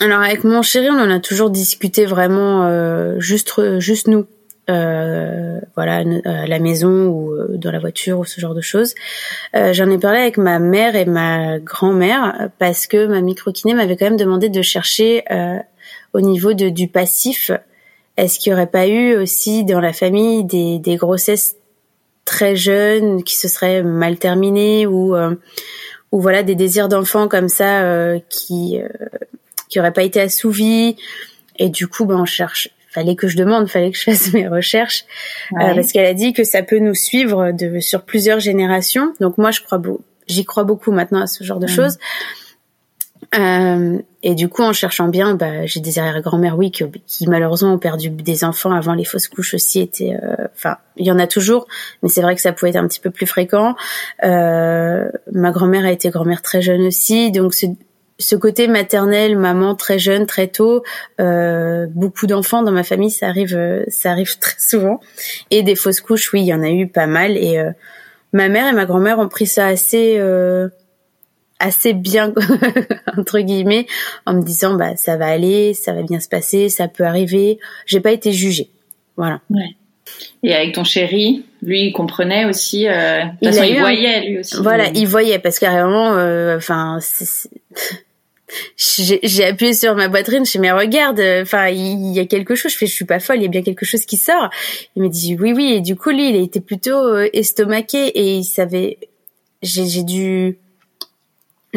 Alors avec mon chéri, on en a toujours discuté vraiment euh, juste juste nous. Euh, voilà à la maison ou dans la voiture ou ce genre de choses. J'en ai parlé avec ma mère et ma grand-mère parce que ma microkiné m'avait quand même demandé de chercher au niveau du passif. Est-ce qu'il n'y aurait pas eu aussi dans la famille des grossesses très jeune qui se serait mal terminé ou euh, ou voilà des désirs d'enfant comme ça euh, qui euh, qui auraient pas été assouvis. Et du coup ben on cherche fallait que je demande fallait que je fasse mes recherches parce qu'elle a dit que ça peut nous suivre de sur plusieurs générations. Donc moi je crois j'y crois beaucoup maintenant à ce genre de choses euh, et du coup, en cherchant bien, bah, j'ai des arrière-grand-mères, oui, qui, qui, malheureusement ont perdu des enfants avant les fausses couches aussi. Étaient, euh, enfin, il y en a toujours, mais c'est vrai que ça pouvait être un petit peu plus fréquent. Euh, ma grand-mère a été grand-mère très jeune aussi, donc ce, ce, côté maternel, maman très jeune, très tôt, euh, beaucoup d'enfants dans ma famille, ça arrive, ça arrive très souvent. Et des fausses couches, oui, il y en a eu pas mal. Et ma mère et ma grand-mère ont pris ça assez assez bien entre guillemets en me disant bah ça va aller, ça va bien se passer, ça peut arriver. J'ai pas été jugée. Voilà. Ouais. Et avec ton chéri, lui, il comprenait aussi. Euh, de toute façon, il voyait lui aussi. Voilà, il voyait parce carrément, euh, enfin, j'ai appuyé sur ma poitrine, je mais regarde, enfin il y a quelque chose, je fais je suis pas folle, il y a bien quelque chose qui sort. Il me dit oui oui et du coup lui il a été plutôt euh, estomaqué et il savait, j'ai dû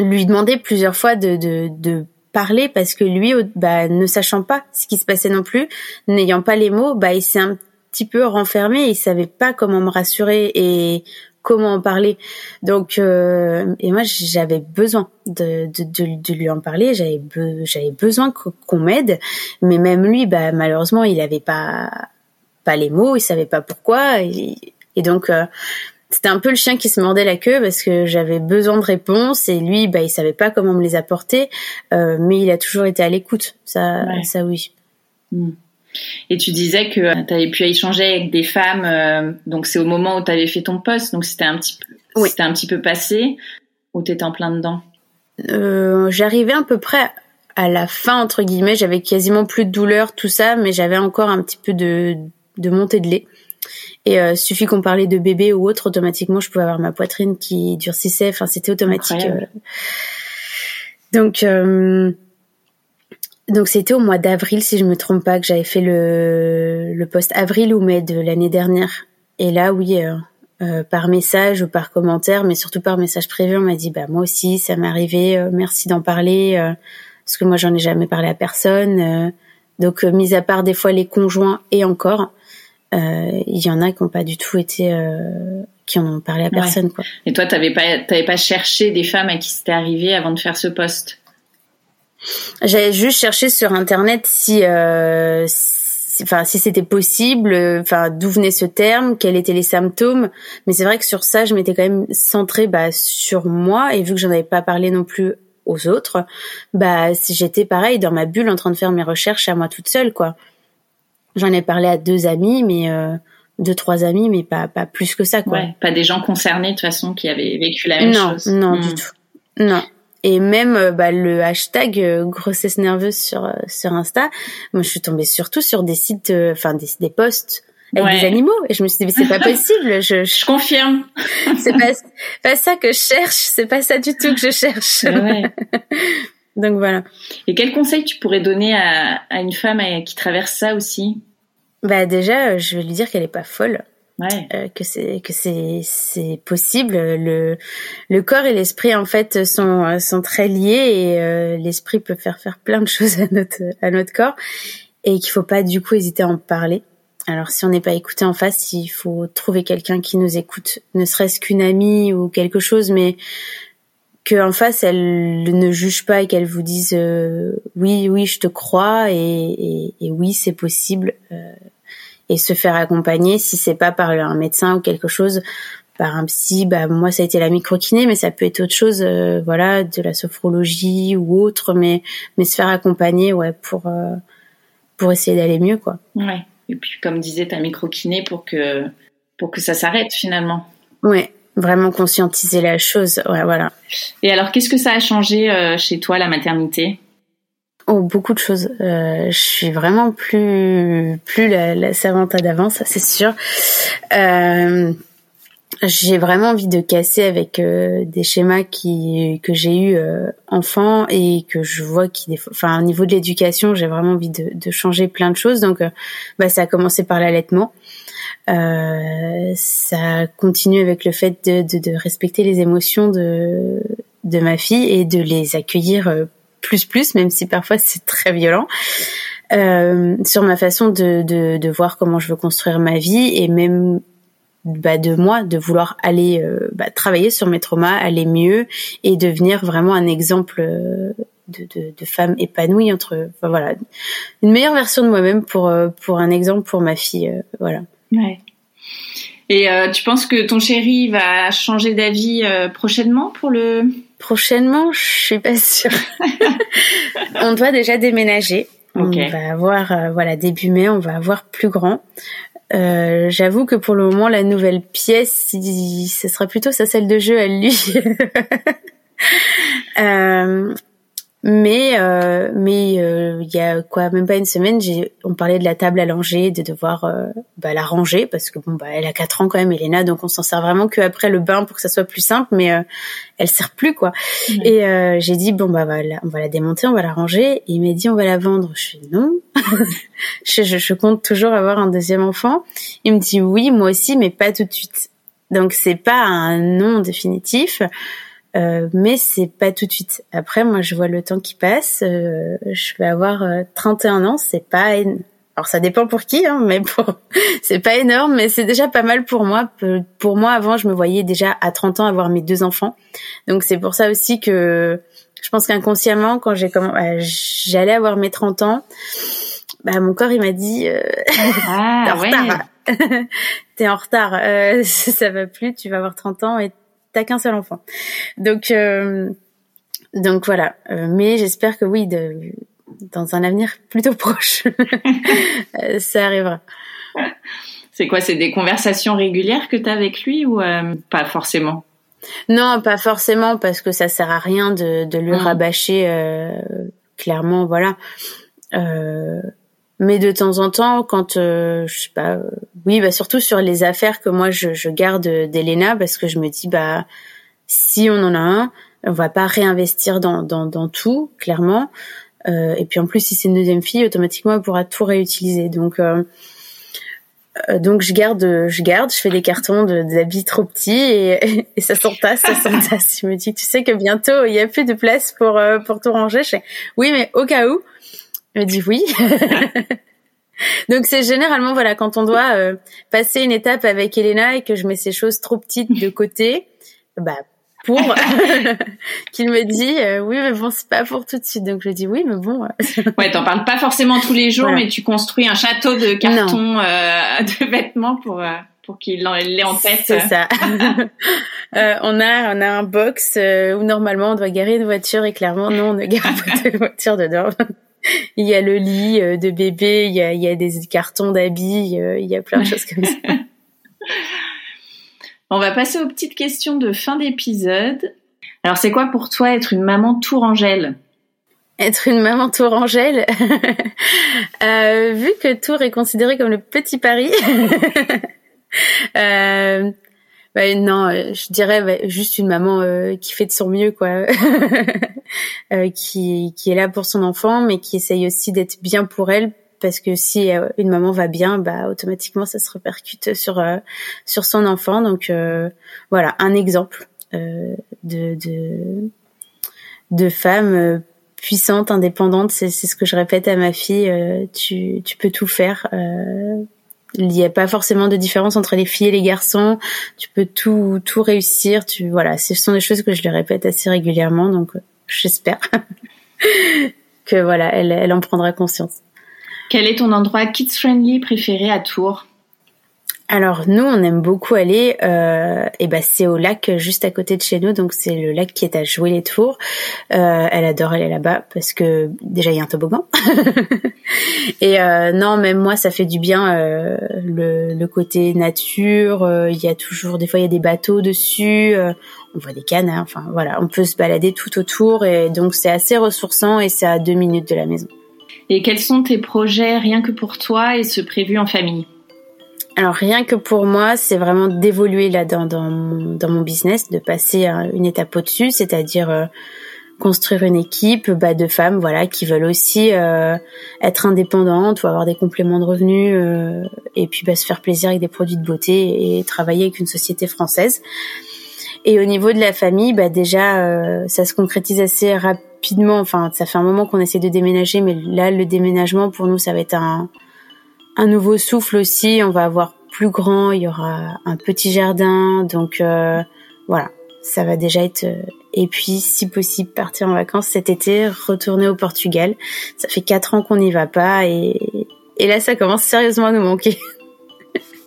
lui demander plusieurs fois de, de, de parler parce que lui, bah, ne sachant pas ce qui se passait non plus, n'ayant pas les mots, bah, il s'est un petit peu renfermé. Il savait pas comment me rassurer et comment en parler. Donc, euh, et moi, j'avais besoin de, de, de, lui en parler. J'avais j'avais besoin qu'on m'aide. Mais même lui, bah, malheureusement, il avait pas pas les mots. Il savait pas pourquoi. Et, et donc, euh, c'était un peu le chien qui se mordait la queue parce que j'avais besoin de réponses et lui, bah, il savait pas comment me les apporter, euh, mais il a toujours été à l'écoute. Ça, ça oui. Hmm. Et tu disais que tu avais pu échanger avec des femmes, euh, donc c'est au moment où tu avais fait ton poste, donc c'était un petit peu, c'était un petit peu passé, ou t'étais en plein dedans? Euh, J'arrivais à peu près à la fin entre guillemets, j'avais quasiment plus de douleur, tout ça, mais j'avais encore un petit peu de, de montée de lait. Et euh, suffit qu'on parlait de bébé ou autre, automatiquement, je pouvais avoir ma poitrine qui durcissait. Enfin, c'était automatique. Euh. Donc, euh, donc c'était au mois d'avril, si je me trompe pas, que j'avais fait le, le post avril ou mai de l'année dernière. Et là, oui, par message ou par commentaire, mais surtout par message privé, on m'a dit, bah moi aussi, ça m'est arrivé. merci d'en parler, parce que moi, j'en ai jamais parlé à personne. donc, mis à part des fois les conjoints et encore. Euh, il y en a qui n'ont pas du tout été, euh, qui en ont parlé à personne. Quoi. Et toi, t'avais pas, t'avais pas cherché des femmes à qui c'était arrivé avant de faire ce poste J'avais juste cherché sur internet si, euh, enfin, si c'était possible, enfin, d'où venait ce terme, quels étaient les symptômes. Mais c'est vrai que sur ça, je m'étais quand même centrée bah, sur moi et vu que j'en avais pas parlé non plus aux autres, bah, j'étais pareil dans ma bulle en train de faire mes recherches à moi toute seule, quoi. J'en ai parlé à deux amis, mais euh, deux trois amis, mais pas pas plus que ça, quoi. Ouais, pas des gens concernés de toute façon qui avaient vécu la même chose. Non, non, du hmm. tout. Non. Et même euh, bah, le hashtag euh, grossesse nerveuse sur euh, sur Insta, moi je suis tombée surtout sur des sites, enfin des, des posts avec des animaux et je me suis dit mais c'est pas possible je, je... confirme c'est pas pas ça que je cherche c'est pas ça du tout que je cherche ouais. donc voilà. Et quel conseil tu pourrais donner à, à une femme qui traverse ça aussi? Bah déjà je vais lui dire qu'elle est pas folle Ouais. Euh, que c'est que c'est c'est possible. Le le corps et l'esprit en fait sont sont très liés et euh, l'esprit peut faire faire plein de choses à notre à notre corps et qu'il faut pas du coup hésiter à en parler. Alors si on n'est pas écouté en face il faut trouver quelqu'un qui nous écoute ne serait-ce qu'une amie ou quelque chose mais que en face elle ne juge pas et qu'elle vous dise euh, oui oui je te crois et, et, et oui c'est possible euh, et se faire accompagner si c'est pas par un médecin ou quelque chose par un psy. Bah moi ça a été la microkiné mais ça peut être autre chose euh, voilà de la sophrologie ou autre mais mais se faire accompagner ouais pour euh, pour essayer d'aller mieux quoi. Ouais. Et puis comme disait ta microkiné pour que pour que ça s'arrête finalement. Ouais vraiment conscientiser la chose. Ouais voilà. Et alors qu'est-ce que ça a changé euh, chez toi la maternité? Oh, beaucoup de choses. Euh, je suis vraiment plus plus la, la Samantha d'avant, ça c'est sûr. Euh, j'ai vraiment envie de casser avec euh, des schémas qui que j'ai eu euh, enfant et que je vois qui enfin au niveau de l'éducation j'ai vraiment envie de, de, changer plein de choses. Donc euh, bah ça a commencé par l'allaitement euh, ça continue avec le fait de, de, de, respecter les émotions de de ma fille et de les accueillir plus plus, même si parfois c'est très violent. Euh, sur ma façon de, de, de, voir comment je veux construire ma vie et même bah, de moi de vouloir aller euh, bah, travailler sur mes traumas, aller mieux et devenir vraiment un exemple euh, de, de, de femme épanouie entre enfin, voilà une meilleure version de moi-même pour euh, pour un exemple pour ma fille voilà. Ouais. Et tu penses que ton chéri va changer d'avis prochainement pour le? Prochainement, je suis pas sûre. on doit déjà déménager. On va avoir, euh, voilà, début mai, on va avoir plus grand. Euh, J'avoue que pour le moment, la nouvelle pièce, ce sera plutôt sa salle de jeu à lui. euh, mais euh, mais euh, il y a quoi même pas une semaine, j'ai on parlait de la table à langer, de devoir euh, bah, la ranger parce que bon bah elle a quatre ans quand même, Elena, donc on s'en sert vraiment que après le bain pour que ça soit plus simple, mais euh, elle sert plus quoi. Et euh, j'ai dit bon bah voilà, on va la démonter, on va la ranger. Et il m'a dit on va la vendre. Je suis non, je, je, je compte toujours avoir un deuxième enfant. Il me dit oui moi aussi, mais pas tout de suite. Donc c'est pas un non définitif. Euh, mais c'est pas tout de suite. Après, moi, je vois le temps qui passe. Euh, je vais avoir 31 euh, ans. C'est pas alors ça dépend pour qui, hein, mais pour c'est pas énorme, mais c'est déjà pas mal pour moi. Pour moi, avant, je me voyais déjà à 30 ans avoir mes deux enfants. Donc c'est pour ça aussi que je pense qu'inconsciemment, quand j'ai comment, bah, j'allais avoir mes 30 ans, bah mon corps il m'a dit euh, ah, t'es en retard, t'es en retard, ça va plus, tu vas avoir 30 ans et t'as qu'un seul enfant. Donc euh, donc voilà. Euh, mais j'espère que oui, de, dans un avenir plutôt proche, euh, ça arrivera. C'est quoi C'est des conversations régulières que tu as avec lui ou pas forcément? Non, pas forcément parce que ça sert à rien de, de lui mmh. rabâcher clairement. Voilà. Euh, mais de temps en temps, quand euh, je sais pas, euh, oui, bah surtout sur les affaires que moi je, garde d'Elena, parce que je me dis bah si on en a un, on va pas réinvestir dans dans, tout, clairement. Euh, et puis en plus, si c'est une deuxième fille, automatiquement elle pourra tout réutiliser. Donc euh, donc je garde, je garde, je fais des cartons d'habits trop petits et, et ça s'entasse, ça s'entasse. Je me dis, tu sais que bientôt il y a plus de place pour pour tout ranger. Je oui, mais au cas où. Elle me dit oui. Donc c'est généralement voilà quand on doit euh, passer une étape avec Elena et que je mets ces choses trop petites de côté, bah pour qu'il me dit euh, oui mais bon c'est pas pour tout de suite. Donc je dis oui mais bon ouais t'en parles pas forcément tous les jours mais tu construis un château de carton euh, de vêtements pour euh, pour qu'il l'ait en tête. C'est ça. Euh, on a on a un box où normalement on doit garer une voiture et clairement non on ne gare pas de voiture dedans il y a le lit de bébé il y a il y a des cartons d'habits il y a plein de choses comme ça. On va passer aux petites questions de fin d'épisode. Alors, c'est quoi pour toi être une maman tourangelle être une maman tourangelle, euh, vu que Tours est considéré comme le petit Paris, euh, non, je dirais juste une maman euh, qui fait de son mieux, quoi, euh, qui qui est là pour son enfant, mais qui essaye aussi d'être bien pour elle parce que si euh, une maman va bien, bah automatiquement ça se répercute sur euh, sur son enfant. Donc euh, voilà, un exemple de de de femme puissante, indépendante. C'est c'est ce que je répète à ma fille. tu tu peux tout faire. Il n'y a pas forcément de différence entre les filles et les garçons. Tu peux tout tout réussir. Tu voilà, ce sont des choses que je lui répète assez régulièrement. Donc j'espère que voilà, elle elle en prendra conscience. Quel est ton endroit kids friendly préféré à Tours? Alors nous, on aime beaucoup aller. Euh, et ben c'est au lac juste à côté de chez nous, donc c'est le lac qui est à jouer les tours. Euh, elle adore aller là-bas parce que déjà il y a un toboggan. et euh, non, même moi, ça fait du bien euh, le, le, côté nature. Euh, il y a toujours, des fois, il y a des bateaux dessus. Euh, on voit des canards. Enfin voilà, on peut se balader tout autour et donc c'est assez ressourçant et c'est à deux minutes de la maison. Et quels sont tes projets rien que pour toi et ce prévu en famille? Alors rien que pour moi, c'est vraiment d'évoluer là dans, dans, mon, business, de passer une étape au-dessus, c'est-à-dire euh, construire une équipe bah, de femmes voilà qui veulent aussi euh, être indépendantes ou avoir des compléments de revenus euh, et puis bah, se faire plaisir avec des produits de beauté et travailler avec une société française. Et au niveau de la famille, bah déjà ça se concrétise assez rapidement. Enfin, ça fait un moment qu'on essaie de déménager, mais là, le déménagement pour nous, ça va être un, un nouveau souffle aussi. On va avoir plus grand, il y aura un petit jardin, donc euh, voilà, ça va déjà être. Euh, et puis, si possible, partir en vacances cet été, retourner au Portugal. Ça fait quatre ans qu'on n'y va pas, et, et là, ça commence sérieusement à nous manquer.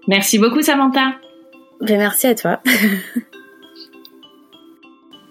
Merci beaucoup, Samantha. Ben, merci à toi.